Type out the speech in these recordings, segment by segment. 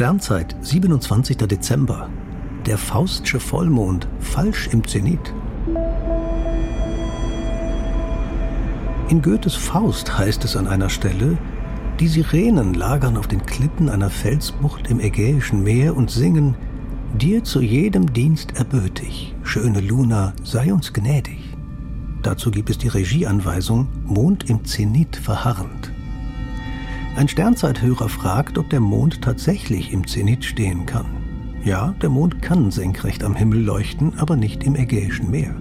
Sternzeit, 27. Dezember. Der Faustsche Vollmond, falsch im Zenit. In Goethes Faust heißt es an einer Stelle, die Sirenen lagern auf den Klippen einer Felsbucht im Ägäischen Meer und singen, dir zu jedem Dienst erbötig, schöne Luna, sei uns gnädig. Dazu gibt es die Regieanweisung Mond im Zenit verharrend. Ein Sternzeithörer fragt, ob der Mond tatsächlich im Zenit stehen kann. Ja, der Mond kann senkrecht am Himmel leuchten, aber nicht im Ägäischen Meer.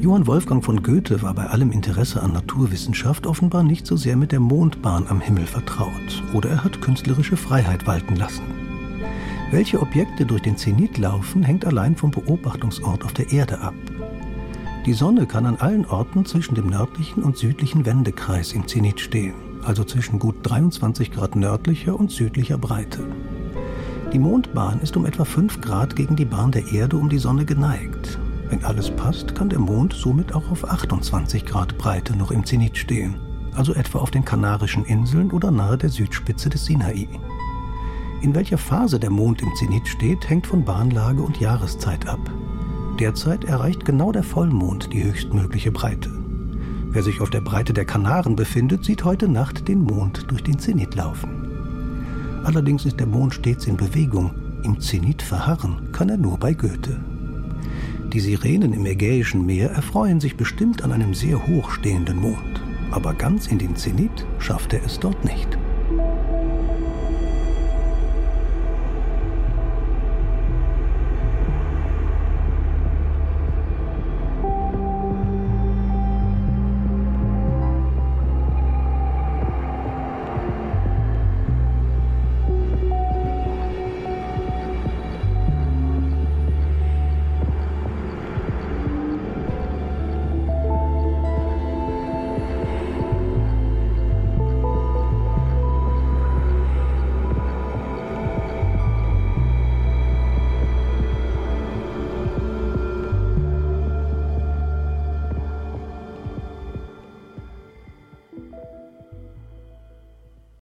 Johann Wolfgang von Goethe war bei allem Interesse an Naturwissenschaft offenbar nicht so sehr mit der Mondbahn am Himmel vertraut, oder er hat künstlerische Freiheit walten lassen. Welche Objekte durch den Zenit laufen, hängt allein vom Beobachtungsort auf der Erde ab. Die Sonne kann an allen Orten zwischen dem nördlichen und südlichen Wendekreis im Zenit stehen also zwischen gut 23 Grad nördlicher und südlicher Breite. Die Mondbahn ist um etwa 5 Grad gegen die Bahn der Erde um die Sonne geneigt. Wenn alles passt, kann der Mond somit auch auf 28 Grad Breite noch im Zenit stehen, also etwa auf den Kanarischen Inseln oder nahe der Südspitze des Sinai. In welcher Phase der Mond im Zenit steht, hängt von Bahnlage und Jahreszeit ab. Derzeit erreicht genau der Vollmond die höchstmögliche Breite. Wer sich auf der Breite der Kanaren befindet, sieht heute Nacht den Mond durch den Zenit laufen. Allerdings ist der Mond stets in Bewegung. Im Zenit verharren kann er nur bei Goethe. Die Sirenen im Ägäischen Meer erfreuen sich bestimmt an einem sehr hoch stehenden Mond. Aber ganz in den Zenit schafft er es dort nicht.